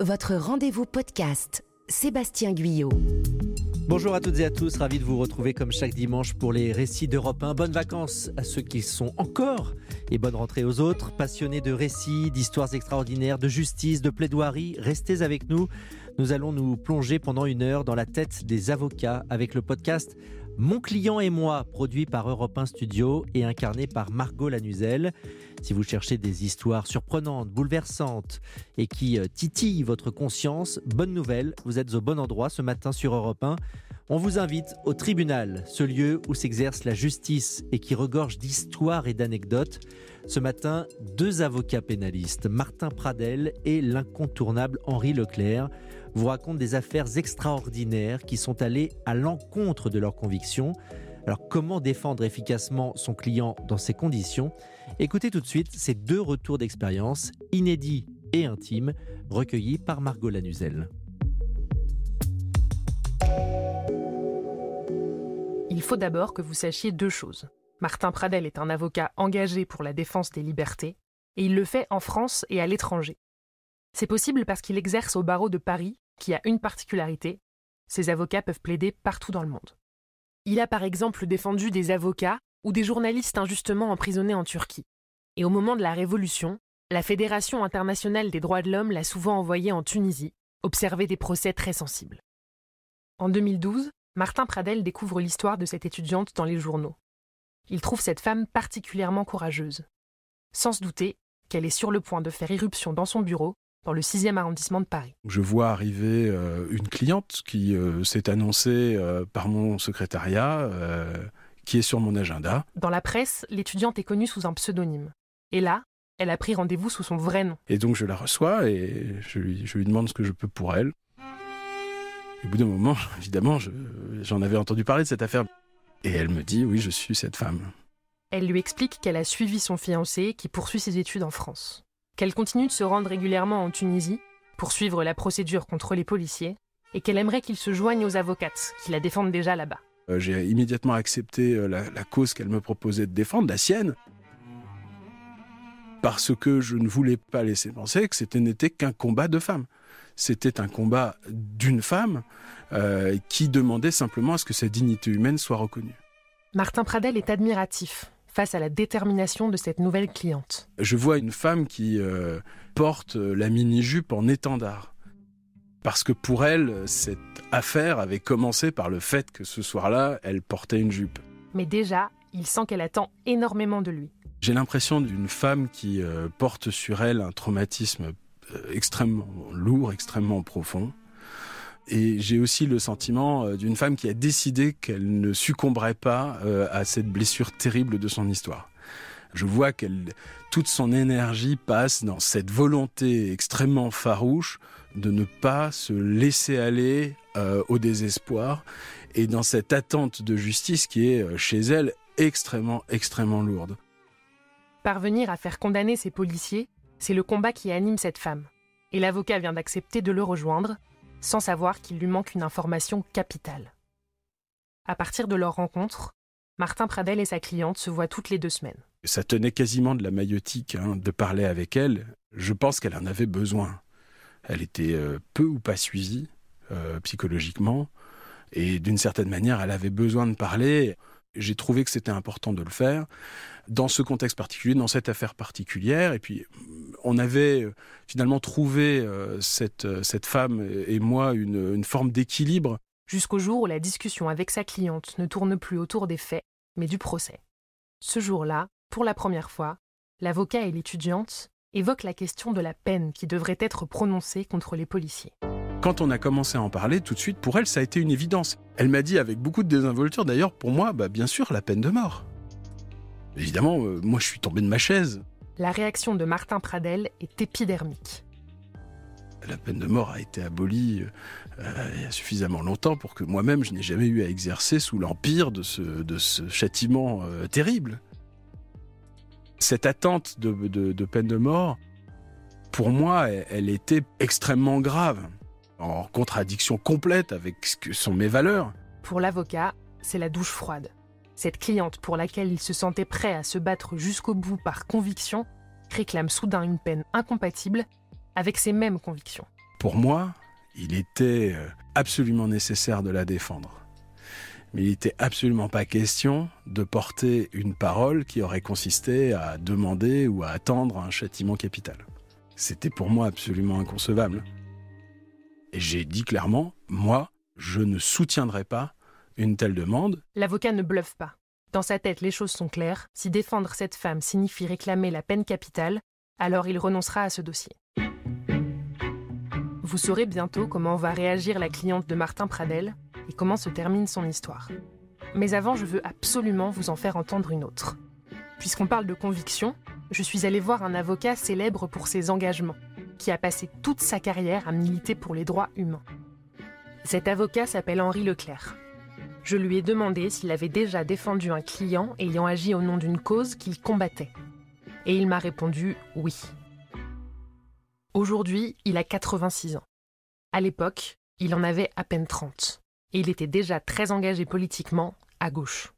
votre rendez-vous podcast. Sébastien Guyot. Bonjour à toutes et à tous, ravi de vous retrouver comme chaque dimanche pour les récits d'Europe 1. Bonnes vacances à ceux qui sont encore et bonne rentrée aux autres. Passionnés de récits, d'histoires extraordinaires, de justice, de plaidoirie, restez avec nous. Nous allons nous plonger pendant une heure dans la tête des avocats avec le podcast Mon client et moi, produit par Europe 1 Studio et incarné par Margot Lanuzel. Si vous cherchez des histoires surprenantes, bouleversantes et qui euh, titillent votre conscience, bonne nouvelle, vous êtes au bon endroit ce matin sur Europe 1. On vous invite au tribunal, ce lieu où s'exerce la justice et qui regorge d'histoires et d'anecdotes. Ce matin, deux avocats pénalistes, Martin Pradel et l'incontournable Henri Leclerc, vous racontent des affaires extraordinaires qui sont allées à l'encontre de leurs convictions. Alors comment défendre efficacement son client dans ces conditions? Écoutez tout de suite ces deux retours d'expérience inédits et intimes recueillis par Margot Lanuzel. Il faut d'abord que vous sachiez deux choses. Martin Pradel est un avocat engagé pour la défense des libertés, et il le fait en France et à l'étranger. C'est possible parce qu'il exerce au barreau de Paris, qui a une particularité, ses avocats peuvent plaider partout dans le monde. Il a par exemple défendu des avocats ou des journalistes injustement emprisonnés en Turquie. Et au moment de la Révolution, la Fédération internationale des droits de l'homme l'a souvent envoyé en Tunisie, observer des procès très sensibles. En 2012, Martin Pradel découvre l'histoire de cette étudiante dans les journaux. Il trouve cette femme particulièrement courageuse. Sans se douter qu'elle est sur le point de faire irruption dans son bureau dans le 6e arrondissement de Paris. Je vois arriver euh, une cliente qui euh, s'est annoncée euh, par mon secrétariat, qui est sur mon agenda. Dans la presse, l'étudiante est connue sous un pseudonyme. Et là, elle a pris rendez-vous sous son vrai nom. Et donc je la reçois et je lui, je lui demande ce que je peux pour elle. au bout d'un moment, évidemment, j'en avais entendu parler de cette affaire. Et elle me dit, oui, je suis cette femme. Elle lui explique qu'elle a suivi son fiancé qui poursuit ses études en France qu'elle continue de se rendre régulièrement en Tunisie pour suivre la procédure contre les policiers et qu'elle aimerait qu'ils se joignent aux avocates qui la défendent déjà là-bas. Euh, j'ai immédiatement accepté euh, la, la cause qu'elle me proposait de défendre, la sienne, parce que je ne voulais pas laisser penser que c'était n'était qu'un combat de femmes. C'était un combat d'une femme euh, qui demandait simplement à ce que sa dignité humaine soit reconnue. Martin Pradel est admiratif face à la détermination de cette nouvelle cliente. Je vois une femme qui euh, porte euh, la mini-jupe en étendard. Parce que pour elle, cette affaire avait commencé par le fait que ce soir-là, elle portait une jupe. Mais déjà, il sent qu'elle attend énormément de lui. J'ai l'impression d'une femme qui euh, porte sur elle un traumatisme extrêmement lourd, extrêmement profond. Et j'ai aussi le sentiment euh, d'une femme qui a décidé qu'elle ne succomberait pas euh, à cette blessure terrible de son histoire. Je vois qu'elle, toute son énergie passe dans cette volonté extrêmement farouche de ne pas se laisser aller euh, au désespoir et dans cette attente de justice qui est chez elle extrêmement, extrêmement lourde. Parvenir à faire condamner ces policiers, c'est le combat qui anime cette femme. Et l'avocat vient d'accepter de le rejoindre sans savoir qu'il lui manque une information capitale. À partir de leur rencontre, Martin Pradel et sa cliente se voient toutes les deux semaines. Ça tenait quasiment de la maïotique hein, de parler avec elle. Je pense qu'elle en avait besoin. Elle était euh, peu ou pas suivie euh, psychologiquement. Et d'une certaine manière, elle avait besoin de parler. J'ai trouvé que c'était important de le faire dans ce contexte particulier, dans cette affaire particulière. Et puis, on avait euh, finalement trouvé, euh, cette, euh, cette femme et moi, une, une forme d'équilibre. Jusqu'au jour où la discussion avec sa cliente ne tourne plus autour des faits, mais du procès. Ce jour-là, pour la première fois, l'avocat et l'étudiante évoquent la question de la peine qui devrait être prononcée contre les policiers. Quand on a commencé à en parler, tout de suite, pour elle, ça a été une évidence. Elle m'a dit avec beaucoup de désinvolture, d'ailleurs, pour moi, bah, bien sûr, la peine de mort. Évidemment, euh, moi, je suis tombé de ma chaise. La réaction de Martin Pradel est épidermique. La peine de mort a été abolie euh, il y a suffisamment longtemps pour que moi-même, je n'ai jamais eu à exercer sous l'empire de ce, de ce châtiment euh, terrible. Cette attente de, de, peine de mort, pour moi, elle était extrêmement grave en contradiction complète avec ce que sont mes valeurs. Pour l'avocat, c'est la douche froide. Cette cliente pour laquelle il se sentait prêt à se battre jusqu'au bout par conviction réclame soudain une peine incompatible avec ses mêmes convictions. Pour moi, il était euh, absolument nécessaire de la défendre. Mais il n'était absolument pas question de porter une parole qui aurait consisté à demander ou à attendre un châtiment capital. C'était pour moi absolument inconcevable. Et j'ai dit clairement, moi, je ne soutiendrai pas une telle demande. L'avocat ne bluffe pas. Dans sa tête, les choses sont claires. Si défendre cette femme signifie réclamer la peine capitale, alors il renoncera à ce dossier. Vous saurez bientôt comment va réagir la cliente de Martin Pradel et comment se termine son histoire. Mais avant, je veux absolument vous en faire entendre une autre. Puisqu'on parle de conviction, je suis allée voir un avocat célèbre pour ses engagements, qui a passé toute sa carrière à militer pour les droits humains. Cet avocat s'appelle Henri Leclerc. Je lui ai demandé s'il avait déjà défendu un client ayant agi au nom d'une cause qu'il combattait. Et il m'a répondu oui. Aujourd'hui, il a 86 ans. À l'époque, il en avait à peine 30. Et il était déjà très engagé politiquement à gauche.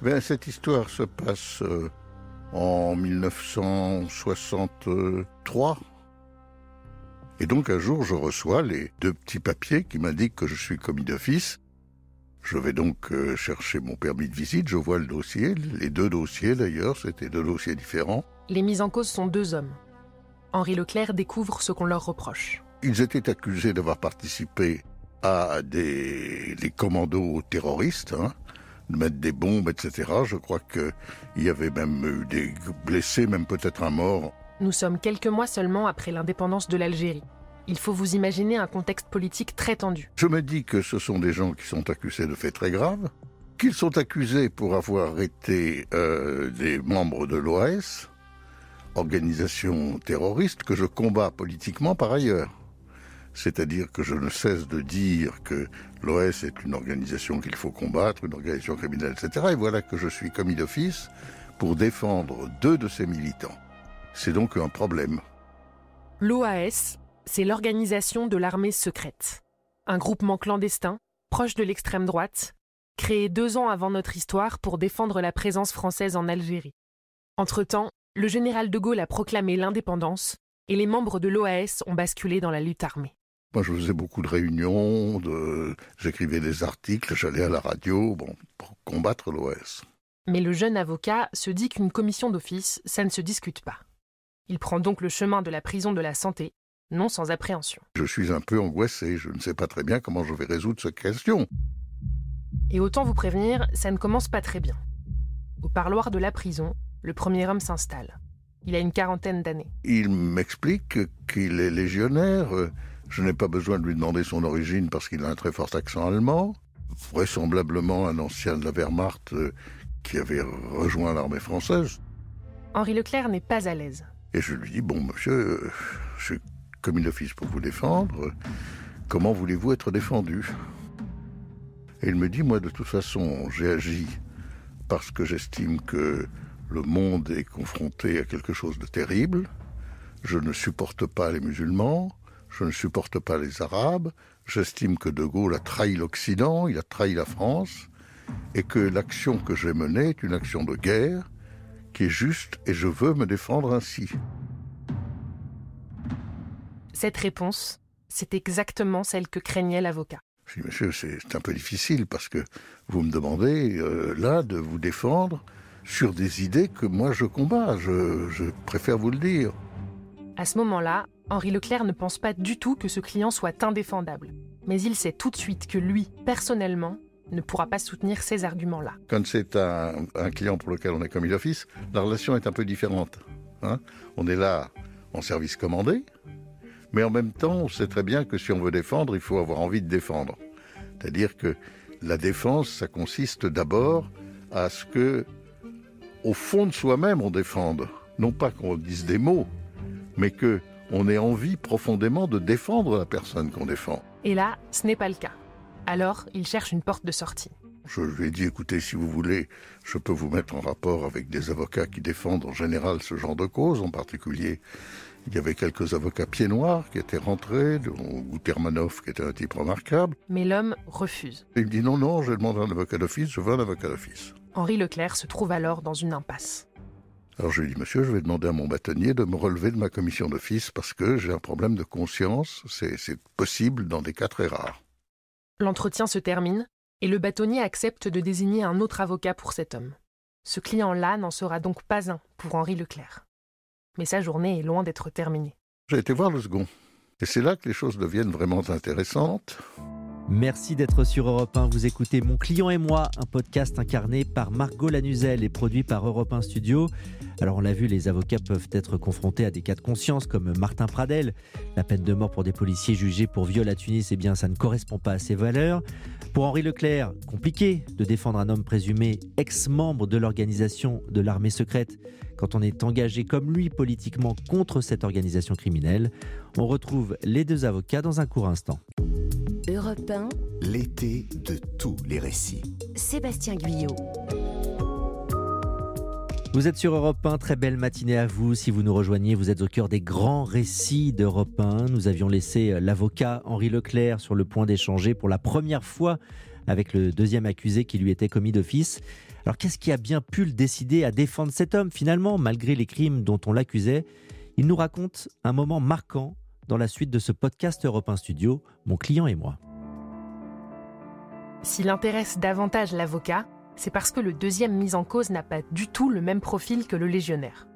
Ben, cette histoire se passe euh, en 1963. Et donc un jour, je reçois les deux petits papiers qui m'indiquent que je suis commis d'office. Je vais donc euh, chercher mon permis de visite, je vois le dossier, les deux dossiers d'ailleurs, c'était deux dossiers différents. Les mises en cause sont deux hommes. Henri Leclerc découvre ce qu'on leur reproche. Ils étaient accusés d'avoir participé à des les commandos terroristes, hein, de mettre des bombes, etc. Je crois qu'il y avait même eu des blessés, même peut-être un mort. Nous sommes quelques mois seulement après l'indépendance de l'Algérie. Il faut vous imaginer un contexte politique très tendu. Je me dis que ce sont des gens qui sont accusés de faits très graves, qu'ils sont accusés pour avoir été euh, des membres de l'OAS, organisation terroriste que je combats politiquement par ailleurs. C'est-à-dire que je ne cesse de dire que l'OS est une organisation qu'il faut combattre, une organisation criminelle, etc. Et voilà que je suis commis d'office pour défendre deux de ces militants. C'est donc un problème. L'OAS, c'est l'organisation de l'armée secrète. Un groupement clandestin, proche de l'extrême droite, créé deux ans avant notre histoire pour défendre la présence française en Algérie. Entre-temps, le général de Gaulle a proclamé l'indépendance et les membres de l'OAS ont basculé dans la lutte armée. Moi, je faisais beaucoup de réunions, de... j'écrivais des articles, j'allais à la radio, bon, pour combattre l'OAS. Mais le jeune avocat se dit qu'une commission d'office, ça ne se discute pas. Il prend donc le chemin de la prison de la santé, non sans appréhension. Je suis un peu angoissé, je ne sais pas très bien comment je vais résoudre cette question. Et autant vous prévenir, ça ne commence pas très bien. Au parloir de la prison, le premier homme s'installe. Il a une quarantaine d'années. Il m'explique qu'il est légionnaire, euh, je n'ai pas besoin de lui demander son origine parce qu'il a un très fort accent allemand. Vraisemblablement un ancien de la Wehrmacht euh, qui avait rejoint l'armée française. Henri Leclerc n'est pas à l'aise. Et je lui dis, bon monsieur, euh, je suis commis d'office pour vous défendre. Comment voulez-vous être défendu? Et il me dit, moi de toute façon, j'ai agi parce que j'estime que le monde est confronté à quelque chose de terrible. Je ne supporte pas les musulmans je ne supporte pas les Arabes, j'estime que De Gaulle a trahi l'Occident, il a trahi la France, et que l'action que j'ai menée est une action de guerre, qui est juste, et je veux me défendre ainsi. Cette réponse, c'est exactement celle que craignait l'avocat. Je dis, monsieur, c'est un peu difficile parce que vous me demandez euh, là de vous défendre sur des idées que moi je combats. je préfère vous le dire. À ce moment-là, Henri Leclerc ne pense pas du tout que ce client soit indéfendable. Mais il sait tout de suite que lui, personnellement, ne pourra pas soutenir ces arguments-là. Quand c'est un, client pour lequel on est commis d'office, la relation est un peu différente. Hein. on est là en service commandé, mais en même temps, on sait très bien que si on veut défendre, il faut avoir envie de défendre. C'est-à-dire que la défense, ça consiste d'abord à ce que, au fond de soi-même, on défende. Non pas qu'on dise des mots, mais que on ait envie profondément de défendre la personne qu'on défend. Et là, ce n'est pas le cas. Alors, il cherche une porte de sortie. Je lui ai dit, écoutez, si vous voulez, je peux vous mettre en rapport avec des avocats qui défendent en général ce genre de cause. En particulier, il y avait quelques avocats pieds noirs qui étaient rentrés, dont Gutermanov, qui était un type remarquable. Mais l'homme refuse. Il me dit, non, non, j'ai demandé un avocat d'office, je veux un avocat d'office. Henri Leclerc se trouve alors dans une impasse. Alors je lui ai dit, monsieur, je vais demander à mon bâtonnier de me relever de ma commission d'office parce que j'ai un problème de conscience. C'est possible dans des cas très rares. L'entretien se termine et le bâtonnier accepte de désigner un autre avocat pour cet homme. Ce client-là n'en sera donc pas un pour Henri Leclerc. Mais sa journée est loin d'être terminée. J'ai été voir le second. Et c'est là que les choses deviennent vraiment intéressantes. Merci d'être sur Europe 1. Vous écoutez Mon client et moi, un podcast incarné par Margot Lanuzel et produit par Europe 1 Studio. Alors on l'a vu, les avocats peuvent être confrontés à des cas de conscience comme Martin Pradel. La peine de mort pour des policiers jugés pour viol à Tunis, eh bien ça ne correspond pas à ses valeurs. Pour Henri Leclerc, compliqué de défendre un homme présumé ex-membre de l'organisation de l'armée secrète quand on est engagé comme lui politiquement contre cette organisation criminelle. On retrouve les deux avocats dans un court instant. Europe 1, L'été de tous les récits. Sébastien Guyot. Vous êtes sur Europe 1, très belle matinée à vous. Si vous nous rejoignez, vous êtes au cœur des grands récits d'Europe 1. Nous avions laissé euh, l'avocat Henri Leclerc sur le point d'échanger pour la première fois avec le deuxième accusé qui lui était commis d'office. Alors qu'est-ce qui a bien pu le décider à défendre cet homme? Finalement, malgré les crimes dont on l'accusait Il nous raconte un moment marquant dans la suite de ce podcast Europe 1 Studio, Mon client et moi. S'il intéresse davantage l'avocat, c'est parce que le deuxième mis en cause n'a pas du tout le même profil que le légionnaire.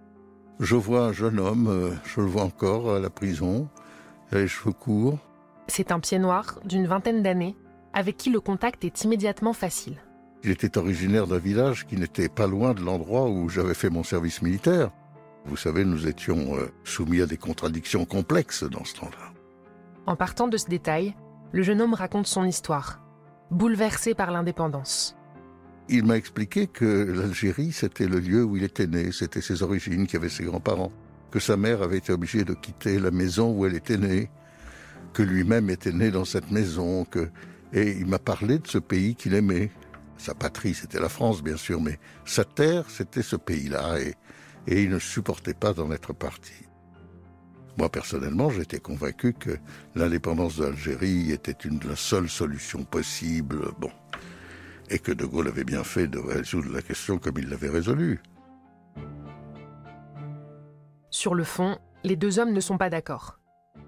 Je vois un jeune homme, euh, je le vois encore à la prison, il a les cheveux courts. C'est un pied noir d'une vingtaine d'années, avec qui le contact est immédiatement facile. Il était originaire d'un village qui n'était pas loin de l'endroit où j'avais fait mon service militaire. Vous savez, nous étions euh, soumis à des contradictions complexes dans ce temps-là. En partant de ce détail, le jeune homme raconte son histoire, bouleversé par l'indépendance. Il m'a expliqué que l'Algérie, c'était le lieu où il était né, c'était ses origines, qu'il avait ses grands-parents, que sa mère avait été obligée de quitter la maison où elle était née, que lui-même était né dans cette maison, que... et il m'a parlé de ce pays qu'il aimait. Sa patrie, c'était la France, bien sûr, mais sa terre, c'était ce pays-là, et, et il ne supportait pas d'en être parti. Moi, personnellement, j'étais convaincu que l'indépendance de l'Algérie était une, la seule solution possible. Bon et que De Gaulle avait bien fait de résoudre la question comme il l'avait résolue. Sur le fond, les deux hommes ne sont pas d'accord.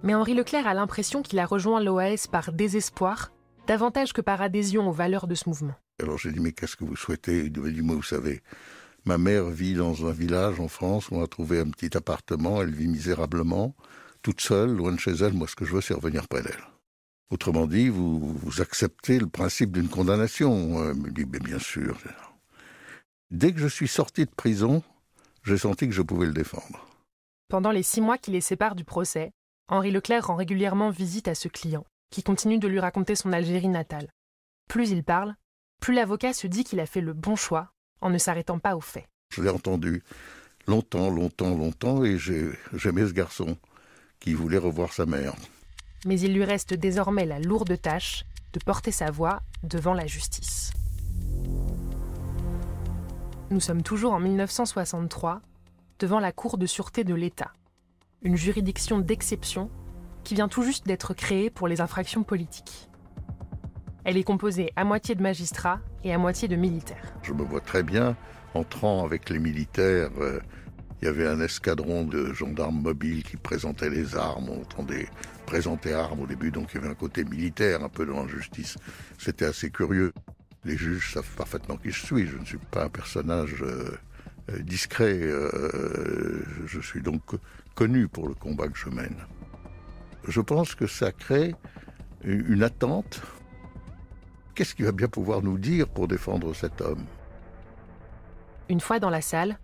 Mais Henri Leclerc a l'impression qu'il a rejoint l'OAS par désespoir, davantage que par adhésion aux valeurs de ce mouvement. Alors j'ai dit, mais qu'est-ce que vous souhaitez? Il m'a dit, moi, vous savez, ma mère vit dans un village en France où on a trouvé un petit appartement, elle vit misérablement, toute seule, loin de chez elle, moi ce que je veux c'est revenir près d'elle. Autrement dit, vous, acceptez le principe d'une condamnation. Euh, me dit, mais bien sûr. Dès que je suis sorti de prison, j'ai senti que je pouvais le défendre. Pendant les six mois qui les séparent du procès, Henri Leclerc rend régulièrement visite à ce client, qui continue de lui raconter son Algérie natale. Plus il parle, plus l'avocat se dit qu'il a fait le bon choix en ne s'arrêtant pas aux faits. Je l'ai entendu longtemps, longtemps, longtemps, et j'aimais ce garçon qui voulait revoir sa mère mais il lui reste désormais la lourde tâche de porter sa voix devant la justice. Nous sommes toujours en 1963, devant la Cour de sûreté de l'État, une juridiction d'exception qui vient tout juste d'être créée pour les infractions politiques. Elle est composée à moitié de magistrats et à moitié de militaires. Je me vois très bien entrant avec les militaires. Euh, il y avait un escadron de gendarmes mobiles qui présentaient les armes. On entendait présenter armes au début, donc il y avait un côté militaire un peu dans la justice. C'était assez curieux. Les juges savent parfaitement qui je suis. Je ne suis pas un personnage euh, euh, discret. Je suis donc connu pour le combat que je mène. Je pense que ça crée une attente. Qu'est-ce qu'il va bien pouvoir nous dire pour défendre cet homme? Une fois dans la salle,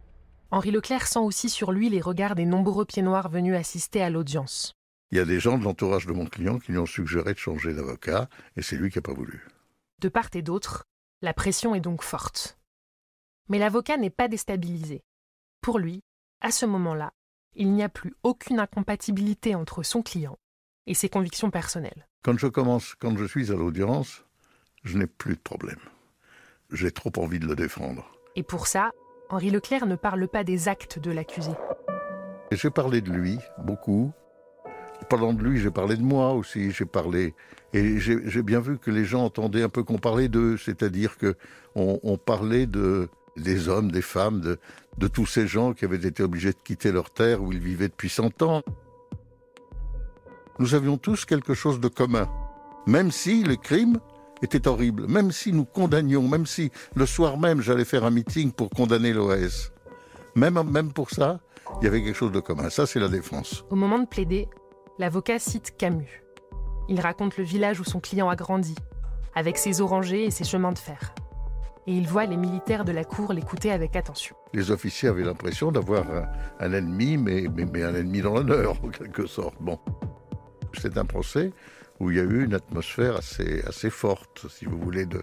Henri Leclerc sent aussi sur lui les regards des nombreux pieds noirs venus assister à l'audience. Il y a des gens de l'entourage de mon client qui lui ont suggéré de changer d'avocat, et c'est lui qui n'a pas voulu. De part et d'autre, la pression est donc forte. Mais l'avocat n'est pas déstabilisé. Pour lui, à ce moment-là, il n'y a plus aucune incompatibilité entre son client et ses convictions personnelles. Quand je commence, quand je suis à l'audience, je n'ai plus de problème. J'ai trop envie de le défendre. Et pour ça, Henri Leclerc ne parle pas des actes de l'accusé. J'ai parlé de lui beaucoup. Parlant de lui, j'ai parlé de moi aussi. J'ai parlé et j'ai bien vu que les gens entendaient un peu qu'on parlait d'eux, c'est-à-dire que on, parlait de des hommes, des femmes, de, de tous ces gens qui avaient été obligés de quitter leur terre où ils vivaient depuis 100 ans. Nous avions tous quelque chose de commun, même si le crime était horrible, même si nous condamnions, même si le soir même j'allais faire un meeting pour condamner l'OS. Même, même pour ça, il y avait quelque chose de commun. Ça, c'est la défense. Au moment de plaider, l'avocat cite Camus. Il raconte le village où son client a grandi, avec ses orangers et ses chemins de fer. Et il voit les militaires de la cour l'écouter avec attention. Les officiers avaient l'impression d'avoir un, un ennemi, mais, mais, mais un ennemi dans l'honneur, en quelque sorte. Bon. C'est un procès où il y a eu une atmosphère assez, assez forte, si vous voulez, de,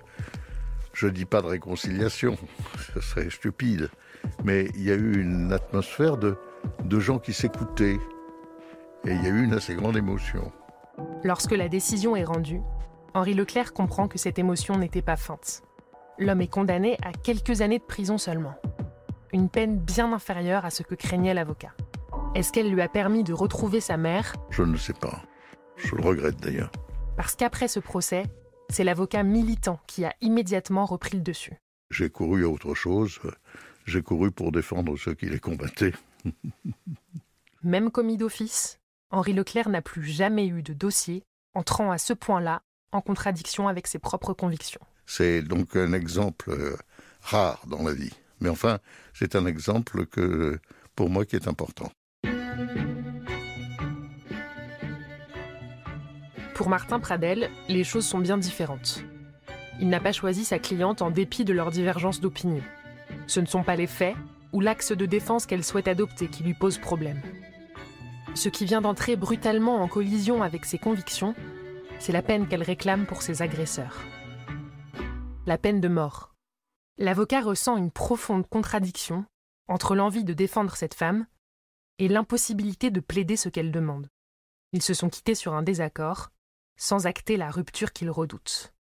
je ne dis pas de réconciliation, ce serait stupide, mais il y a eu une atmosphère de, de gens qui s'écoutaient, et il y a eu une assez grande émotion. Lorsque la décision est rendue, Henri Leclerc comprend que cette émotion n'était pas feinte. L'homme est condamné à quelques années de prison seulement. Une peine bien inférieure à ce que craignait l'avocat. Est-ce qu'elle lui a permis de retrouver sa mère? Je ne sais pas. Je le regrette d'ailleurs. Parce qu'après ce procès, c'est l'avocat militant qui a immédiatement repris le dessus. J'ai couru à autre chose. J'ai couru pour défendre ceux qui les combattaient. Même commis d'office, Henri Leclerc n'a plus jamais eu de dossier entrant à ce point-là en contradiction avec ses propres convictions. C'est donc un exemple euh, rare dans la vie. Mais enfin, c'est un exemple que, pour moi qui est important. Pour Martin Pradel, les choses sont bien différentes. Il n'a pas choisi sa cliente en dépit de leurs divergences d'opinion. Ce ne sont pas les faits ou l'axe de défense qu'elle souhaite adopter qui lui pose problème. Ce qui vient d'entrer brutalement en collision avec ses convictions, c'est la peine qu'elle réclame pour ses agresseurs. La peine de mort. L'avocat ressent une profonde contradiction entre l'envie de défendre cette femme et l'impossibilité de plaider ce qu'elle demande. Ils se sont quittés sur un désaccord, sans acter la rupture qu'il redoute.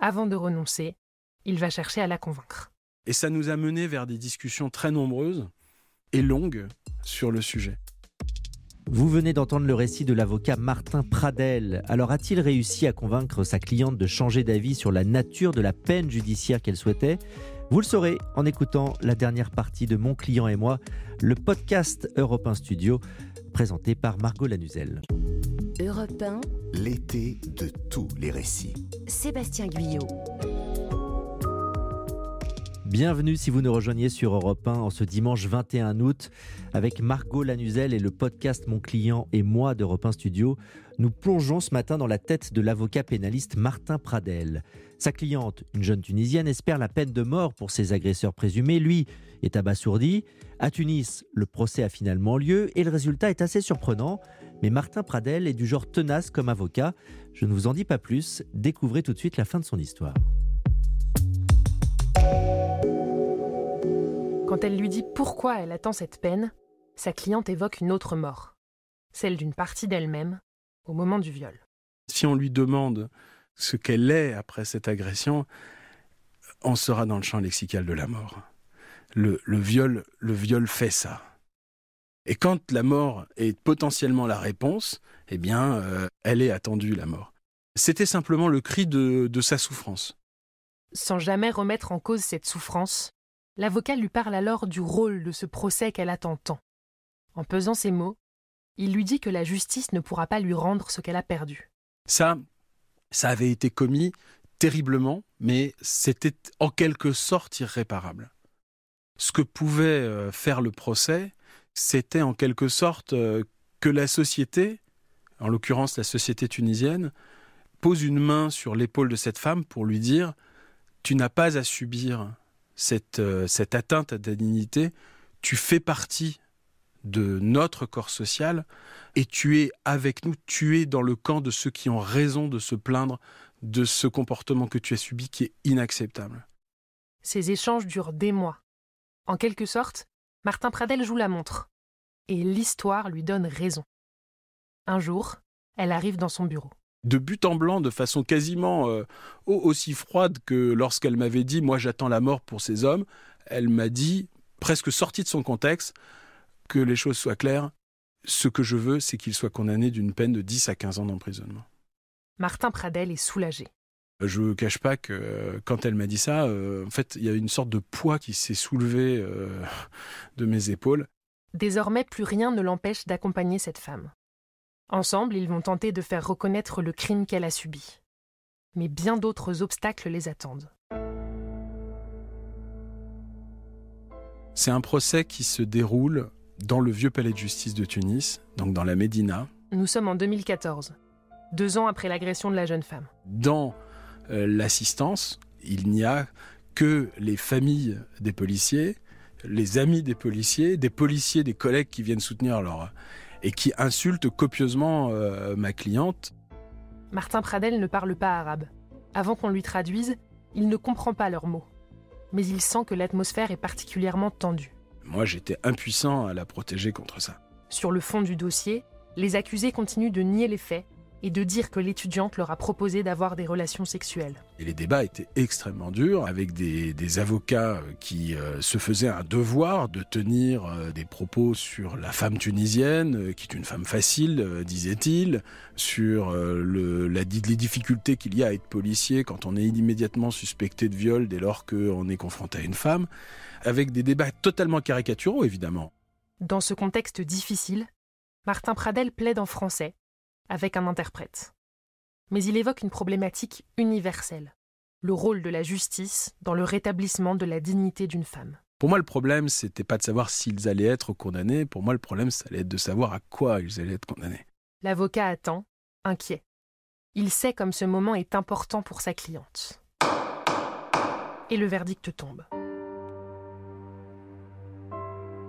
Avant de renoncer, il va chercher à la convaincre. Et ça nous a mené vers des discussions très nombreuses et longues sur le sujet. Vous venez d'entendre le récit de l'avocat Martin Pradel. Alors a-t-il réussi à convaincre sa cliente de changer d'avis sur la nature de la peine judiciaire qu'elle souhaitait? Vous le saurez en écoutant la dernière partie de Mon client et moi, le podcast Europe 1 Studio, présenté par Margot Lanuzel. Europe 1, L'été de tous les récits. Sébastien Guyot. Bienvenue si vous nous rejoignez sur Europe 1 en ce dimanche 21 août avec Margot Lanuzel et le podcast Mon client et moi d'Europe 1 Studio. Nous plongeons ce matin dans la tête de l'avocat pénaliste Martin Pradel. Sa cliente, une jeune Tunisienne, espère la peine de mort pour ses agresseurs présumés. Lui est abasourdi. À Tunis, le procès a finalement lieu et le résultat est assez surprenant. Mais Martin Pradel est du genre tenace comme avocat. Je ne vous en dis pas plus. Découvrez tout de suite la fin de son histoire. Quand elle lui dit pourquoi elle attend cette peine, sa cliente évoque une autre mort, celle d'une partie d'elle-même au moment du viol. Si on lui demande ce qu'elle est après cette agression, on sera dans le champ lexical de la mort. Le, le viol, le viol fait ça. Et quand la mort est potentiellement la réponse, eh bien, euh, elle est attendue, la mort. C'était simplement le cri de, de sa souffrance. Sans jamais remettre en cause cette souffrance, l'avocat lui parle alors du rôle de ce procès qu'elle attend tant. En pesant ses mots, il lui dit que la justice ne pourra pas lui rendre ce qu'elle a perdu. Ça, ça avait été commis terriblement, mais c'était en quelque sorte irréparable. Ce que pouvait euh, faire le procès, c'était en quelque sorte euh, que la société, en l'occurrence la société tunisienne, pose une main sur l'épaule de cette femme pour lui dire Tu n'as pas à subir cette, euh, cette atteinte à ta dignité, tu fais partie de notre corps social et tu es avec nous, tu es dans le camp de ceux qui ont raison de se plaindre de ce comportement que tu as subi qui est inacceptable. Ces échanges durent des mois. En quelque sorte, Martin Pradel joue la montre. Et l'histoire lui donne raison. Un jour, elle arrive dans son bureau. De but en blanc, de façon quasiment euh, aussi froide que lorsqu'elle m'avait dit Moi j'attends la mort pour ces hommes, elle m'a dit, presque sortie de son contexte, que les choses soient claires. Ce que je veux, c'est qu'il soit condamné d'une peine de 10 à 15 ans d'emprisonnement. Martin Pradel est soulagé. Je ne cache pas que euh, quand elle m'a dit ça, euh, en fait, il y a une sorte de poids qui s'est soulevé euh, de mes épaules. Désormais, plus rien ne l'empêche d'accompagner cette femme. Ensemble, ils vont tenter de faire reconnaître le crime qu'elle a subi. Mais bien d'autres obstacles les attendent. C'est un procès qui se déroule dans le vieux palais de justice de Tunis, donc dans la Médina. Nous sommes en 2014, deux ans après l'agression de la jeune femme. Dans euh, l'assistance, il n'y a que les familles des policiers, les amis des policiers, des policiers, des collègues qui viennent soutenir leur et qui insultent copieusement euh, ma cliente. Martin Pradel ne parle pas arabe. Avant qu'on lui traduise, il ne comprend pas leurs mots. Mais il sent que l'atmosphère est particulièrement tendue. Moi, j'étais impuissant à la protéger contre ça. Sur le fond du dossier, les accusés continuent de nier les faits et de dire que l'étudiante leur a proposé d'avoir des relations sexuelles. Et les débats étaient extrêmement durs, avec des, des avocats qui euh, se faisaient un devoir de tenir euh, des propos sur la femme tunisienne, euh, qui est une femme facile, disait-il, sur le, la, les difficultés qu'il y a à être policier quand on est immédiatement suspecté de viol dès lors qu'on est confronté à une femme, avec des débats totalement caricaturaux, évidemment. Dans ce contexte difficile, Martin Pradel plaide en français, avec un interprète. Mais il évoque une problématique universelle, le rôle de la justice dans le rétablissement de la dignité d'une femme. Pour moi, le problème, c'était pas de savoir s'ils allaient être condamnés. Pour moi, le problème, ça allait être de savoir à quoi ils allaient être condamnés. L'avocat attend, inquiet. Il sait comme ce moment est important pour sa cliente. Et le verdict tombe.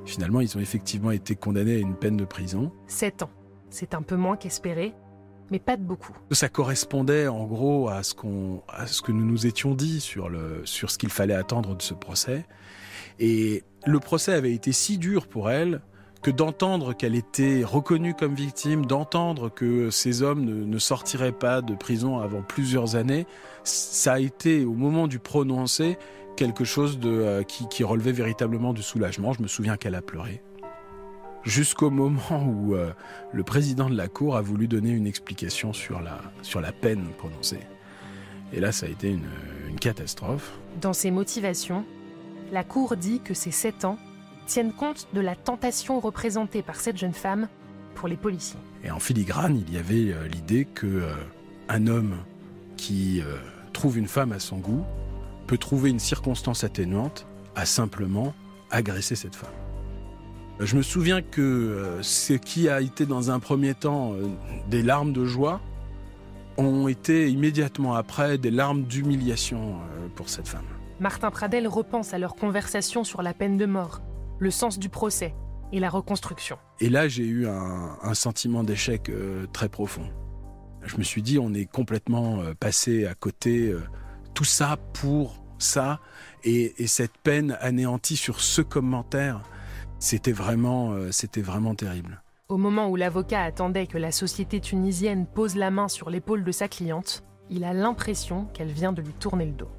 Finalement, ils ont effectivement été condamnés à une peine de prison. Sept ans. C'est un peu moins qu'espéré, mais pas de beaucoup. Ça correspondait en gros à ce, à ce que nous nous étions dit sur, le, sur ce qu'il fallait attendre de ce procès. Et le procès avait été si dur pour elle que d'entendre qu'elle était reconnue comme victime, d'entendre que ces hommes ne, sortiraient pas de prison avant plusieurs années, ça a été au moment du prononcé quelque chose euh, qui relevait véritablement du soulagement. Je me souviens qu'elle a pleuré jusqu'au moment où euh, le président de la Cour a voulu donner une explication sur la, sur la peine prononcée. Et là, ça a été une, une catastrophe. Dans ses motivations, la Cour dit que ces sept ans tiennent compte de la tentation représentée par cette jeune femme pour les policiers. Et en filigrane, il y avait euh, l'idée que euh, un homme qui trouve une femme à son goût peut trouver une circonstance atténuante à simplement agresser cette femme. Je me souviens que euh, ce qui a été dans un premier temps euh, des larmes de joie ont été immédiatement après des larmes d'humiliation euh, pour cette femme. Martin Pradel repense à leur conversation sur la peine de mort, le sens du procès et la reconstruction. Et là, j'ai eu un, un sentiment d'échec très profond. Je me suis dit, on est complètement passé à côté, tout ça pour ça, et, et cette peine anéantie sur ce commentaire c'était vraiment, euh, c'était vraiment terrible. Au moment où l'avocat attendait que la société tunisienne pose la main sur l'épaule de sa cliente, il a l'impression qu'elle vient de lui tourner le dos.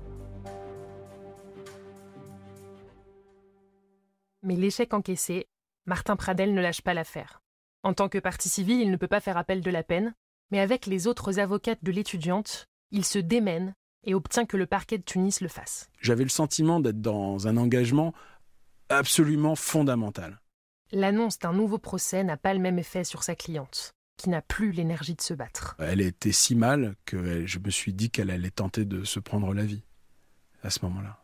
Mais l'échec encaissé, Martin Pradel ne lâche pas l'affaire. En tant que partie civile, il ne peut pas faire appel de la peine, mais avec les autres avocates de l'étudiante, il se démène et obtient que le parquet de Tunis le fasse. J'avais le sentiment d'être dans un engagement absolument fondamental. L'annonce d'un nouveau procès n'a pas le même effet sur sa cliente, qui n'a plus l'énergie de se battre. Elle était si mal que je me suis dit qu'elle allait tenter de se prendre la vie à ce moment-là.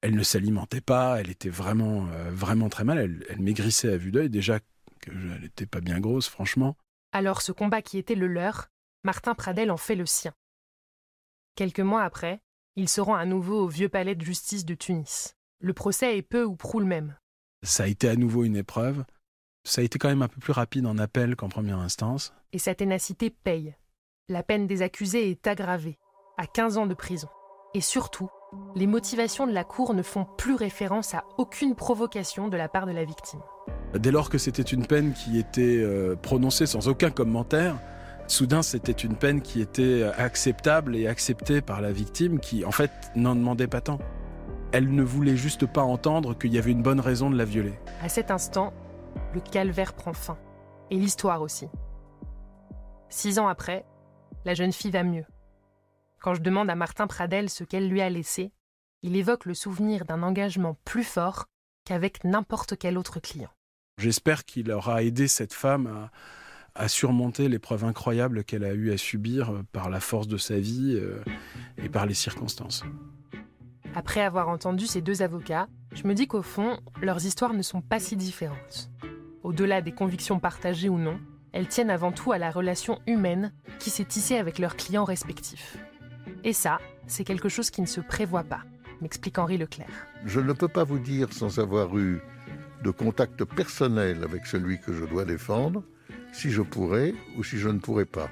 Elle ne s'alimentait pas, elle était vraiment, euh, vraiment très mal. Elle, elle maigrissait à vue d'œil, déjà qu'elle n'était pas bien grosse, franchement. Alors ce combat qui était le leur, Martin Pradel en fait le sien. Quelques mois après, il se rend à nouveau au vieux palais de justice de Tunis. Le procès est peu ou prou le même. Ça a été à nouveau une épreuve. Ça a été quand même un peu plus rapide en appel qu'en première instance. Et sa ténacité paye. La peine des accusés est aggravée, à 15 ans de prison. Et surtout, les motivations de la Cour ne font plus référence à aucune provocation de la part de la victime. Dès lors que c'était une peine qui était euh, prononcée sans aucun commentaire, soudain c'était une peine qui était acceptable et acceptée par la victime qui en fait n'en demandait pas tant. Elle ne voulait juste pas entendre qu'il y avait une bonne raison de la violer. À cet instant, le calvaire prend fin. Et l'histoire aussi. Six ans après, la jeune fille va mieux. Quand je demande à Martin Pradel ce qu'elle lui a laissé, il évoque le souvenir d'un engagement plus fort qu'avec n'importe quel autre client. J'espère qu'il aura aidé cette femme à, à surmonter l'épreuve incroyable qu'elle a eu à subir par la force de sa vie euh, et par les circonstances. Après avoir entendu ces deux avocats, je me dis qu'au fond, leurs histoires ne sont pas si différentes. Au-delà des convictions partagées ou non, elles tiennent avant tout à la relation humaine qui s'est tissée avec leurs clients respectifs. Et ça, c'est quelque chose qui ne se prévoit pas, m'explique Henri Leclerc. Je ne peux pas vous dire sans avoir eu de contact personnel avec celui que je dois défendre, si je pourrais ou si je ne pourrais pas.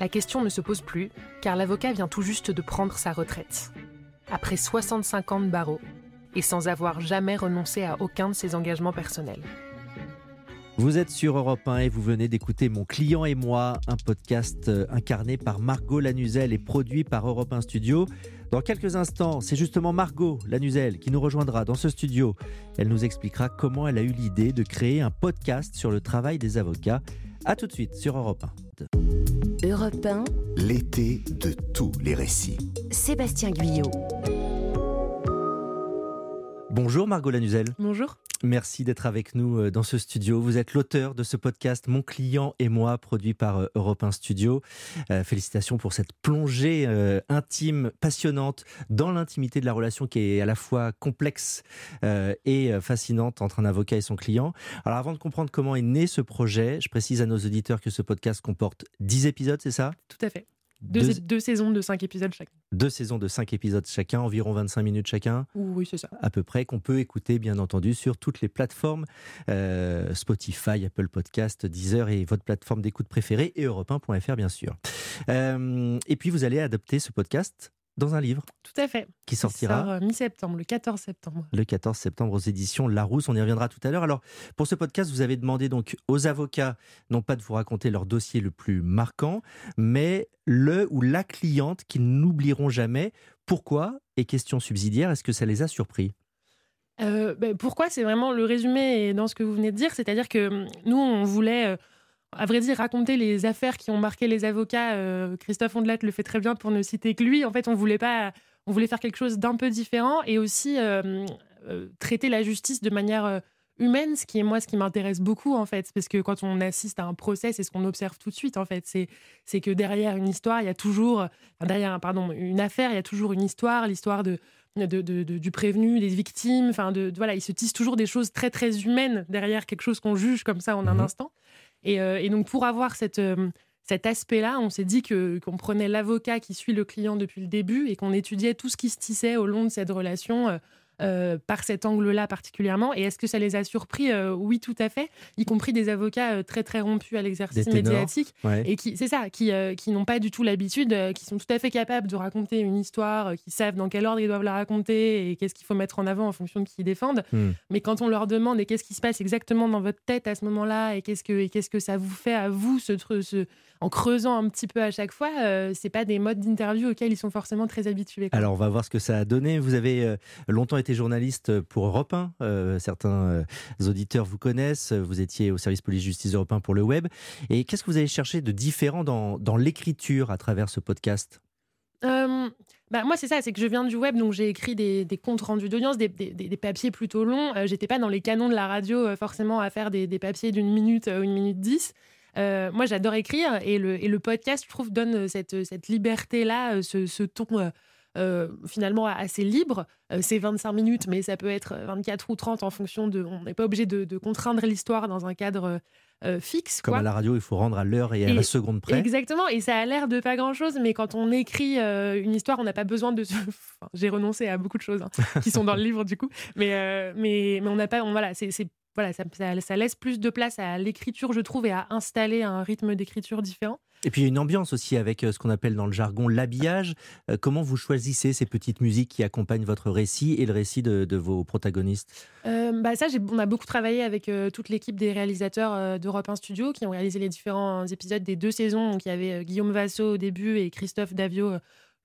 La question ne se pose plus, car l'avocat vient tout juste de prendre sa retraite. Après 65 ans de barreau, et sans avoir jamais renoncé à aucun de ses engagements personnels. Vous êtes sur Europe 1 et vous venez d'écouter Mon client et moi, un podcast euh, incarné par Margot Lanuzel et produit par Europe 1 Studio. Dans quelques instants, c'est justement Margot Lanuzel qui nous rejoindra dans ce studio. Elle nous expliquera comment elle a eu l'idée de créer un podcast sur le travail des avocats. A tout de suite sur Europe 1. Europe 1. L'été de tous les récits. Sébastien Guyot. Bonjour Margot Lanuzel. Bonjour. Merci d'être avec nous euh, dans ce studio. Vous êtes l'auteur de ce podcast Mon client et moi, produit par euh, Europe 1 Studio. Euh, félicitations pour cette plongée intime, passionnante dans l'intimité de la relation qui est à la fois complexe et fascinante entre un avocat et son client. Alors avant de comprendre comment est né ce projet, je précise à nos auditeurs que ce podcast comporte 10 épisodes, c'est ça? Tout à fait. Deux, saisons de 5 épisodes chacun. Deux saisons de 5 épisodes chacun, environ 25 minutes chacun. Oui, c'est ça. À peu près, qu'on peut écouter, bien entendu, sur toutes les plateformes euh, Spotify, Apple Podcast, Deezer et votre plateforme d'écoute préférée, et europe1.fr, bien sûr. Euh, et puis, vous allez adapter ce podcast dans un livre. Tout à fait. Qui sortira euh, mi-septembre, le 14 septembre. Le 14 septembre aux éditions Larousse. On y reviendra tout à l'heure. Alors, pour ce podcast, vous avez demandé donc aux avocats, non pas de vous raconter leur dossier le plus marquant, mais le ou la cliente qu'ils n'oublieront jamais. Pourquoi Et question subsidiaire, est-ce que ça les a surpris? Euh, ben, pourquoi? C'est vraiment le résumé dans ce que vous venez de dire. C'est-à-dire que hum, nous, on voulait euh, à vrai dire, raconter les affaires qui ont marqué les avocats. Euh, Christophe Ondelat le fait très bien pour ne citer que lui. En fait, on voulait pas, on voulait faire quelque chose d'un peu différent et aussi euh, euh, traiter la justice de manière humaine, ce qui est moi ce qui m'intéresse beaucoup en fait, parce que quand on assiste à un procès, c'est ce qu'on observe tout de suite en fait, c'est c'est que derrière une histoire, il y a toujours, derrière pardon, une affaire, il y a toujours une histoire, l'histoire de de, de, du prévenu, des victimes, enfin de, voilà, il se tisse toujours des choses très très humaines derrière quelque chose qu'on juge comme ça en un mmh instant. Euh, et, donc, pour avoir euh, cet aspect-là, on s'est dit qu'on prenait l'avocat qui suit le client depuis le début et qu'on étudiait tout ce qui se tissait au long de cette relation euh, euh, par cet angle-là particulièrement. Et est-ce que ça les a surpris euh, Oui, tout à fait, y compris des avocats euh, très très rompus à l'exercice médiatique et qui, c'est ça, qui, qui n'ont pas du tout l'habitude, qui sont tout à fait capables de raconter une histoire, qui savent dans quel ordre ils doivent la raconter et qu'est-ce qu'il faut mettre en avant en fonction de qui ils défendent. Hmm. Mais quand on leur demande et qu'est-ce qui se passe exactement dans votre tête à ce moment-là et qu'est-ce que qu'est-ce que ça vous fait à vous ce, ce en creusant un petit peu à chaque fois, euh, c'est pas des modes d'interview auxquels ils sont forcément très habitués. Alors on va voir ce que ça a donné. Vous avez longtemps été journaliste pour Europe 1. Euh, certains auditeurs vous connaissent. Vous étiez au service police-justice Europe 1 pour le web. Et qu'est-ce que vous avez cherché de différent dans, l'écriture à travers ce podcast? Bah, moi, c'est ça, c'est que je viens du web, donc j'ai écrit des, comptes rendus d'audience, des, papiers plutôt longs. J'étais pas dans les canons de la radio forcément à faire des, papiers d'une minute ou une minute dix. Euh, moi, j'adore écrire et le, podcast, je trouve, donne cette, liberté-là, euh, ce ton euh, finalement assez libre. c'est 25 minutes, mais ça peut être 24 ou 30 en fonction de. On n'est pas obligé de, de contraindre l'histoire dans un cadre. fixe. Comme à la radio, il faut rendre à l'heure et à la seconde près. Exactement, et ça a l'air de pas grand-chose, mais quand on écrit une histoire, on n'a pas besoin de... J'ai renoncé à beaucoup de choses hein, qui sont dans le livre du coup, mais, mais, mais on n'a pas... On, voilà, c'est voilà, ça, laisse plus de place à l'écriture, je trouve, et à installer un rythme d'écriture différent. Et puis il y a une ambiance aussi avec euh, ce qu'on appelle dans le jargon l'habillage. Euh, comment vous choisissez ces petites musiques qui accompagnent votre récit et le récit de, vos protagonistes? Euh, bah Ça, on a beaucoup travaillé avec toute l'équipe des réalisateurs d'Europe 1 Studio qui ont réalisé les différents épisodes des deux saisons. Donc il y avait Guillaume Vasso au début et Christophe Davio,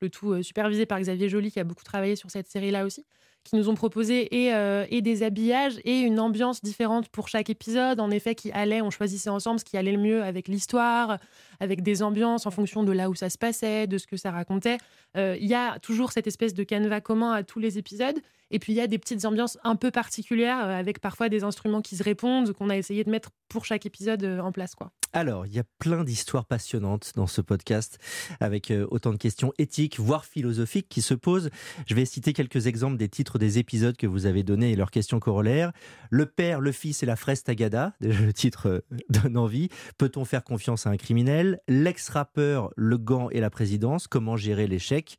le tout supervisé par Xavier Joly qui a beaucoup travaillé sur cette série-là aussi qui nous ont proposé et, euh, et, des habillages et une ambiance différente pour chaque épisode, en effet, qui allait, on choisissait ensemble ce qui allait le mieux avec l'histoire, avec des ambiances en fonction de là où ça se passait, de ce que ça racontait. Euh, il y a toujours cette espèce de canevas commun à tous les épisodes. Et puis il y a des petites ambiances un peu particulières euh, avec parfois des instruments qui se répondent qu'on a essayé de mettre pour chaque épisode euh, en place. Quoi. Alors, il y a plein d'histoires passionnantes dans ce podcast avec autant de questions éthiques, voire philosophiques qui se posent. Je vais citer quelques exemples des titres des épisodes que vous avez donnés et leurs questions corollaires. Le père, le fils et la fraise Tagada, le titre donne envie. Peut-on faire confiance à un criminel? L'ex-rappeur, le gant et la présidence, comment gérer l'échec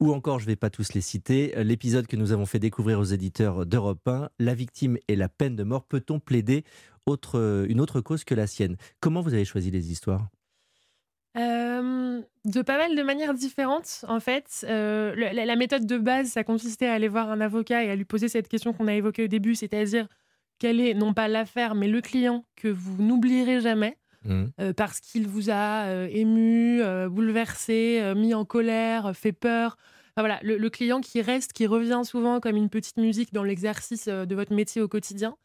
Ou encore, je ne vais pas tous les citer, l'épisode que nous avons fait découvrir aux éditeurs d'Europe 1, La victime et la peine de mort. Peut-on plaider autre, une autre cause que la sienne? Comment vous avez choisi les histoires? Euh, de pas mal de manières différentes, en fait. Euh, la, méthode de base, ça consistait à aller voir un avocat et à lui poser cette question qu'on a évoquée au début, c'est-à-dire quel est, non pas l'affaire, mais le client que vous n'oublierez jamais, mmh. euh, parce qu'il vous a ému, bouleversé, mis en colère, fait peur, voilà, le, client qui reste, qui revient souvent comme une petite musique dans l'exercice euh, de votre métier au quotidien.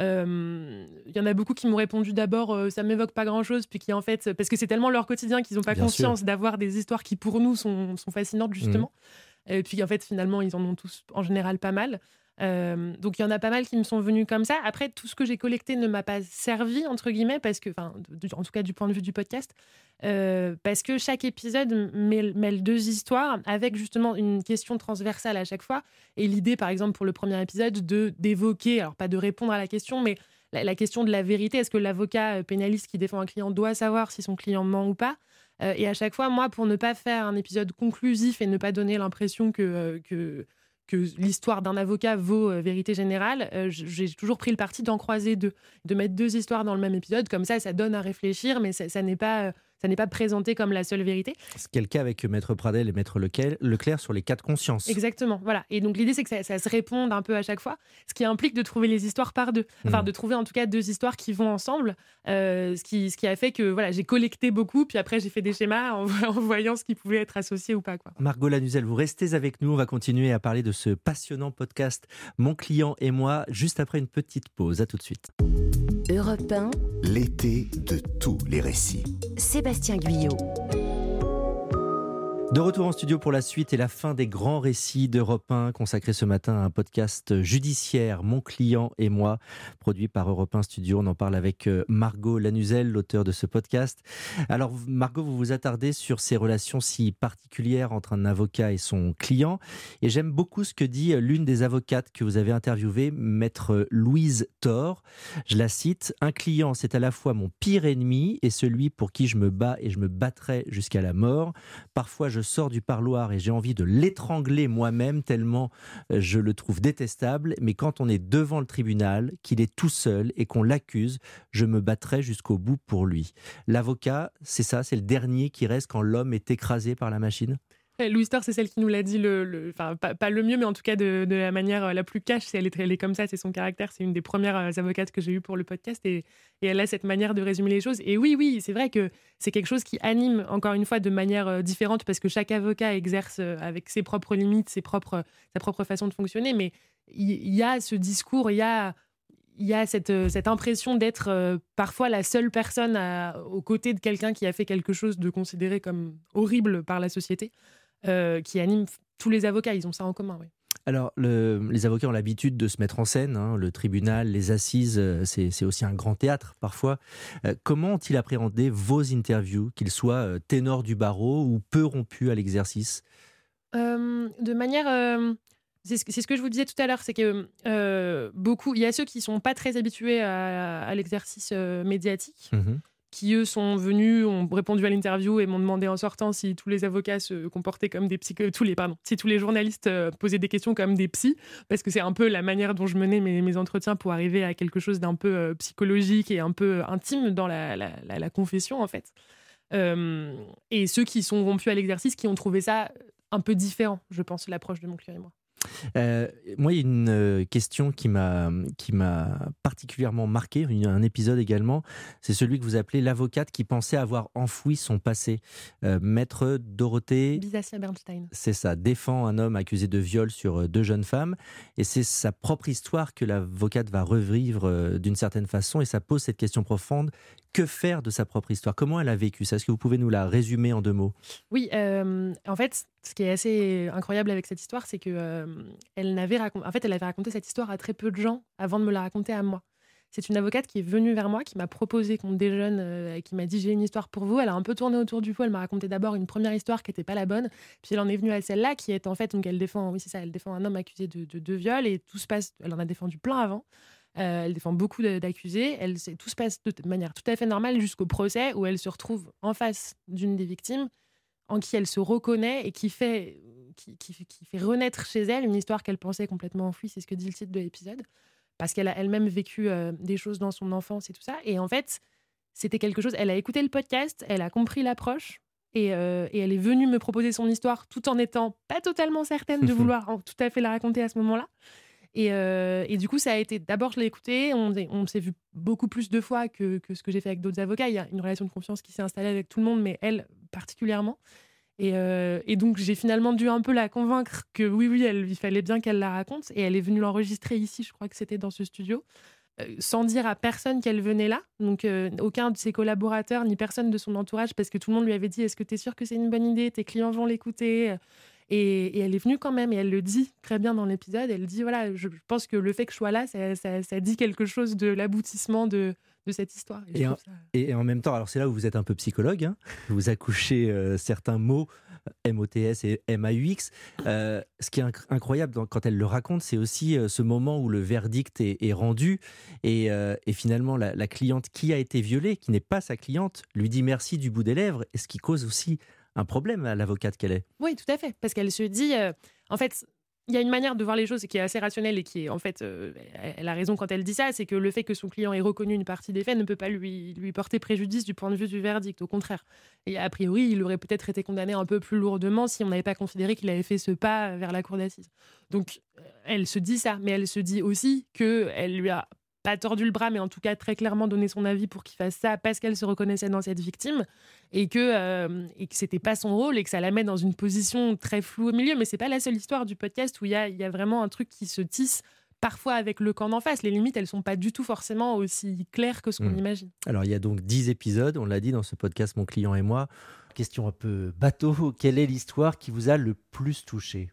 Euh, il y en a beaucoup qui m'ont répondu d'abord euh, ça m'évoque pas grand chose, puis qui en fait, parce que c'est tellement leur quotidien qu'ils n'ont pas conscience d'avoir des histoires qui pour nous sont, fascinantes justement. Mmh. Et puis en fait, finalement, ils en ont tous en général pas mal. Euh, donc il y en a pas mal qui me sont venus comme ça. Après, tout ce que j'ai collecté ne m'a pas servi, entre guillemets, parce que, enfin, en tout cas du point de vue du podcast, euh, parce que chaque épisode mêle, deux histoires avec justement une question transversale à chaque fois. Et l'idée, par exemple, pour le premier épisode, de d'évoquer, alors pas de répondre à la question, mais la, question de la vérité. Est-ce que l'avocat euh, pénaliste qui défend un client doit savoir si son client ment ou pas? Et à chaque fois, moi, pour ne pas faire un épisode conclusif et ne pas donner l'impression que, que que l'histoire d'un avocat vaut euh, vérité générale, euh, j'ai toujours pris le parti d'en croiser deux, de mettre deux histoires dans le même épisode. Comme ça, ça donne à réfléchir, mais ça n'est pas euh, ça n'est pas présenté comme la seule vérité. C'est le cas avec Maître Pradel et Maître Leclerc sur les cas de conscience. Exactement, voilà. Et donc l'idée, c'est que ça, se réponde un peu à chaque fois, ce qui implique de trouver les histoires par deux. Enfin, hmm. de trouver en tout cas deux histoires qui vont ensemble, euh, ce, qui, ce qui a fait que voilà, j'ai collecté beaucoup, puis après j'ai fait des schémas en, voyant ce qui pouvait être associé ou pas. Quoi. Margot Lanuzel, vous restez avec nous, on va continuer à parler de ce passionnant podcast Mon client et moi, juste après une petite pause. À tout de suite. Europe 1. L'été de tous les récits. Sébastien Guyot. De retour en studio pour la suite et la fin des grands récits d'Europe 1 consacré ce matin à un podcast judiciaire, Mon client et moi, produit par Europe 1 Studio. On en parle avec euh, Margot Lanuzel, l'auteur de ce podcast. Alors Margot, vous vous attardez sur ces relations si particulières entre un avocat et son client. Et j'aime beaucoup ce que dit euh, l'une des avocates que vous avez interviewées, maître Louise Thor. Je la cite, Un client, c'est à la fois mon pire ennemi et celui pour qui je me bats et je me battrai jusqu'à la mort. Parfois, je je sors du parloir et j'ai envie de l'étrangler moi-même tellement euh, je le trouve détestable. Mais quand on est devant le tribunal, qu'il est tout seul et qu'on l'accuse, je me battrai jusqu'au bout pour lui. L'avocat, c'est ça, c'est le dernier qui reste quand l'homme est écrasé par la machine? Louis Thor, c'est celle qui nous l'a dit, le, enfin, pas, le mieux, mais en tout cas de, la manière euh, la plus cash. Elle est, elle est comme ça, c'est son caractère. C'est une des premières euh, avocates que j'ai eues pour le podcast et, elle a cette manière de résumer les choses. Et oui, oui, c'est vrai que c'est quelque chose qui anime, encore une fois, de manière euh, différente parce que chaque avocat exerce avec ses propres limites, ses propres, sa propre façon de fonctionner. Mais il y, a ce discours, il y a y a cette impression d'être parfois la seule personne aux côtés de quelqu'un qui a fait quelque chose de considéré comme horrible par la société. Euh, qui anime tous les avocats. Ils ont ça en commun, oui. Alors, les avocats ont l'habitude de se mettre en scène. Hein. le tribunal, les assises, euh, c'est aussi un grand théâtre parfois. Euh, comment ont-ils appréhendé vos interviews, qu'ils soient ténors du barreau ou peu rompus à l'exercice? De manière. c'est ce, que je vous disais tout à l'heure, c'est que beaucoup, il y a ceux qui sont pas très habitués à, l'exercice médiatique. Mmh qui eux sont venus, ont répondu à l'interview et m'ont demandé en sortant si tous les avocats se comportaient comme des psy, tous les pardon, si tous les journalistes euh, posaient des questions comme des psys, parce que c'est un peu la manière dont je menais mes, entretiens pour arriver à quelque chose d'un peu euh, psychologique et un peu intime dans la, confession en fait. Euh, et ceux qui sont rompus à l'exercice, qui ont trouvé ça un peu différent, je pense, l'approche de mon client et moi. Euh, moi, il y a une euh, question qui m'a qui m'a particulièrement marqué, un épisode également. C'est celui que vous appelez l'avocate qui pensait avoir enfoui son passé. Euh, maître Dorothée. Bisacia Bernstein. C'est ça. Défend un homme accusé de viol sur deux jeunes femmes, et c'est sa propre histoire que l'avocate va revivre d'une certaine façon, et ça pose cette question profonde que faire de sa propre histoire? Comment elle a vécu ça? Est-ce que vous pouvez nous la résumer en deux mots? Oui, en fait, ce qui est assez incroyable avec cette histoire, c'est que euh, elle en fait, elle avait raconté cette histoire à très peu de gens avant de me la raconter à moi. C'est une avocate qui est venue vers moi, qui m'a proposé qu'on déjeune, euh, qui m'a dit j'ai une histoire pour vous. Elle a un peu tourné autour du pot. Elle m'a raconté d'abord une première histoire qui n'était pas la bonne, puis elle en est venue à celle-là qui est en fait donc elle défend, oui c'est ça, elle défend un homme accusé de, de, viol et tout se passe. Elle en a défendu plein avant. Euh, elle défend beaucoup d'accusés. Elle, tout se passe de manière tout à fait normale jusqu'au procès où elle se retrouve en face d'une des victimes en qui elle se reconnaît et qui fait, qui, fait renaître chez elle une histoire qu'elle pensait complètement enfouie. C'est ce que dit le titre de l'épisode. Parce qu'elle a elle-même vécu euh, des choses dans son enfance et tout ça. Et en fait, c'était quelque chose. Elle a écouté le podcast, elle a compris l'approche. Et, euh, et, elle est venue me proposer son histoire tout en étant pas totalement certaine de vouloir tout à fait la raconter à ce moment-là. Et, euh, et, du coup, ça a été. D'abord, je l'ai écouté. On, on s'est vu beaucoup plus de fois que, que ce que j'ai fait avec d'autres avocats. Il y a une relation de confiance qui s'est installée avec tout le monde, mais elle particulièrement. Et, euh, et donc, j'ai finalement dû un peu la convaincre que oui, oui, elle, il fallait bien qu'elle la raconte. Et elle est venue l'enregistrer ici, je crois que c'était dans ce studio, euh, sans dire à personne qu'elle venait là. Donc, aucun de ses collaborateurs, ni personne de son entourage, parce que tout le monde lui avait dit Est-ce que tu es sûr que c'est une bonne idée? Tes clients vont l'écouter et, elle est venue quand même, et elle le dit très bien dans l'épisode. Elle dit voilà, je pense que le fait que je sois là, ça, dit quelque chose de l'aboutissement de, de cette histoire. Et, en, même temps, alors c'est là où vous êtes un peu psychologue, hein. vous accouchez euh, certains mots MOTS et MAUX. Euh, ce qui est incroyable quand elle le raconte, c'est aussi euh, ce moment où le verdict est, rendu et, finalement la, la, cliente qui a été violée, qui n'est pas sa cliente, lui dit merci du bout des lèvres, et ce qui cause aussi un problème à l'avocate qu'elle est. Oui, tout à fait, parce qu'elle se dit, euh, en fait, il y a une manière de voir les choses qui est assez rationnelle et qui est en fait, euh, elle a raison quand elle dit ça, c'est que le fait que son client ait reconnu une partie des faits ne peut pas lui, porter préjudice du point de vue du verdict, au contraire. Et a priori, il aurait peut-être été condamné un peu plus lourdement si on n'avait pas considéré qu'il avait fait ce pas vers la cour d'assises. Donc, elle se dit ça, mais elle se dit aussi que elle lui a pas tordu le bras, mais en tout cas très clairement donné son avis pour qu'il fasse ça parce qu'elle se reconnaissait dans cette victime et que, euh, et que c'était pas son rôle et que ça la met dans une position très floue au milieu. Mais c'est pas la seule histoire du podcast où il y a, y a vraiment un truc qui se tisse parfois avec le camp d'en face. Les limites, elles sont pas du tout forcément aussi claires que ce qu'on hmm. imagine. Alors, il y a donc 10 épisodes, on l'a dit dans ce podcast, mon client et moi. Question un peu bateau, quelle est l'histoire qui vous a le plus touché?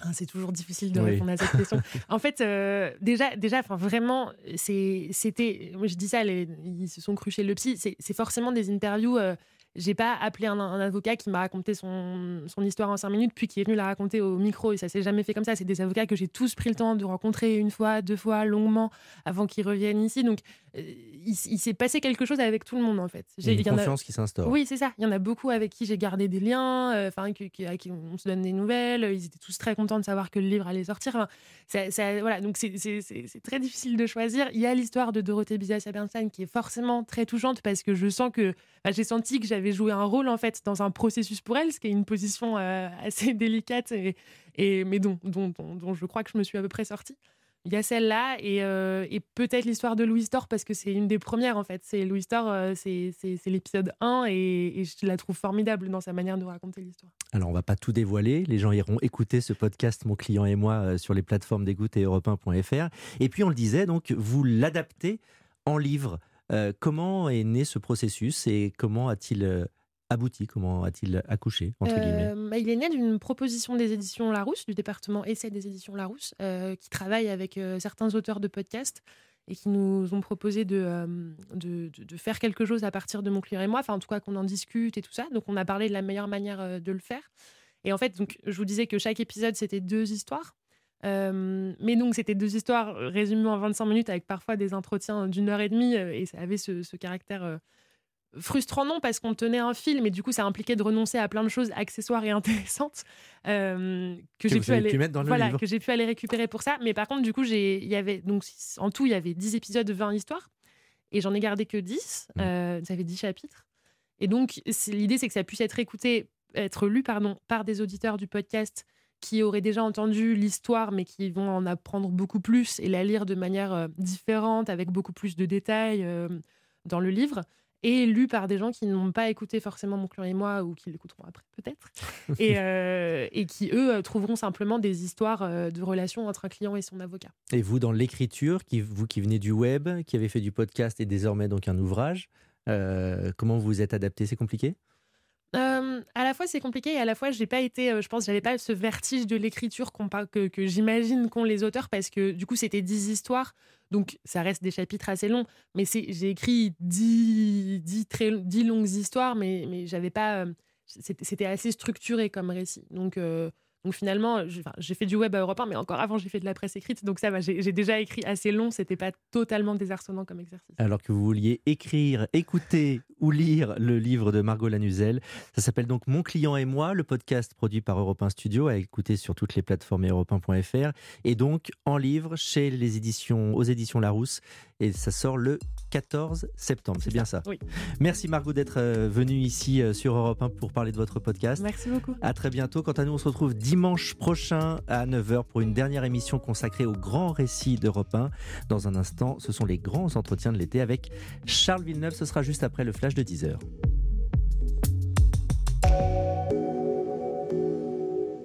Ah, c'est toujours difficile de répondre à cette question. en fait, euh, déjà, déjà, enfin vraiment, c'était, moi je dis ça, ils se sont crus chez le psy. C'est forcément des interviews. Euh, j'ai pas appelé un, avocat qui m'a raconté son, son, histoire en cinq minutes, puis qui est venu la raconter au micro. Et ça s'est jamais fait comme ça. C'est des avocats que j'ai tous pris le temps de rencontrer une fois, deux fois, longuement, avant qu'ils reviennent ici. Donc, euh, il, s'est passé quelque chose avec tout le monde, en fait. J'ai une confiance qui s'instaure. Oui, c'est ça. Il y en a beaucoup avec qui j'ai gardé des liens, euh, enfin, à qui on se donne des nouvelles. Ils étaient tous très contents de savoir que le livre allait sortir. voilà, donc c'est très difficile de choisir. Il y a l'histoire de Dorothée Bizacia Bernstein qui est forcément très touchante parce que je sens que j'ai senti que j'avais joué un rôle en fait dans un processus pour elle, ce qui est une position euh, assez délicate et, mais dont, dont, dont, je crois que je me suis à peu près sortie. Il y a celle-là et, euh, peut-être l'histoire de Louis Thor parce que c'est une des premières en fait. C'est Louis Thor, euh, c'est l'épisode 1 et, je la trouve formidable dans sa manière de raconter l'histoire. Alors on va pas tout dévoiler, les gens iront écouter ce podcast Mon client et moi sur les plateformes d'écoute et europe Et puis on le disait donc vous l'adaptez en livre. Euh, comment est né ce processus et comment a-t-il euh, abouti Comment a-t-il accouché euh, bah, Il est né d'une proposition des éditions Larousse, du département essai des éditions Larousse, qui travaille avec certains auteurs de podcasts et qui nous ont proposé de, de, faire quelque chose à partir de Mon client et moi, enfin en tout cas qu'on en discute et tout ça. Donc on a parlé de la meilleure manière de le faire. Et en fait, donc, je vous disais que chaque épisode, c'était deux histoires. Euh, mais donc, c'était deux histoires résumées en 25 minutes avec parfois des entretiens d'une heure et demie euh, et ça avait ce, caractère euh, frustrant, non, parce qu'on tenait un film et du coup, ça impliquait de renoncer à plein de choses accessoires et intéressantes que, j'ai pu, aller, voilà, pu récupérer pour ça. Mais par contre, du coup, y avait donc en tout, il y avait 10 épisodes, de 20 histoires et j'en ai gardé que 10. Mmh. ça fait 10 chapitres. Et donc, l'idée, c'est que ça puisse être écouté, être lu pardon, par des auditeurs du podcast qui auraient déjà entendu l'histoire, mais qui vont en apprendre beaucoup plus et la lire de manière euh, différente, avec beaucoup plus de détails euh, dans le livre, et lu par des gens qui n'ont pas écouté forcément Mon client et moi, ou qui l'écouteront après peut-être, et, euh, et, qui, eux, trouveront simplement des histoires de relations entre un client et son avocat. Et vous, dans l'écriture, qui, vous qui venez du web, qui avez fait du podcast et désormais donc un ouvrage, comment vous vous êtes adapté? C'est compliqué? À la fois c'est compliqué et à la fois j'ai pas été, je pense, j'avais pas ce vertige de l'écriture que, j'imagine qu'ont les auteurs parce que du coup c'était 10 histoires, donc ça reste des chapitres assez longs, mais j'ai écrit 10, 10, très, 10 longues histoires, mais, j'avais pas, c'était assez structuré comme récit. Donc donc finalement, j'ai fait du web à Europe 1, mais encore avant, j'ai fait de la presse écrite. Donc ça va, j'ai déjà écrit assez long. C'était pas totalement désarçonnant comme exercice. Alors que vous vouliez écrire, écouter ou lire le livre de Margot Lanuzel, ça s'appelle donc Mon client et moi, le podcast produit par Europe 1 Studio, à écouter sur toutes les plateformes europe1.fr et donc en livre chez les éditions, aux éditions Larousse. Et ça sort le 14 septembre. C'est bien ça. Oui. Merci Margot d'être euh, venue ici euh, sur Europe 1 pour parler de votre podcast. Merci beaucoup. À très bientôt. Quant à nous, on se retrouve dimanche prochain à 9h pour une dernière émission consacrée aux grands récits d'Europe 1. Dans un instant, ce sont les grands entretiens de l'été avec Charles Villeneuve. Ce sera juste après le flash de 10h.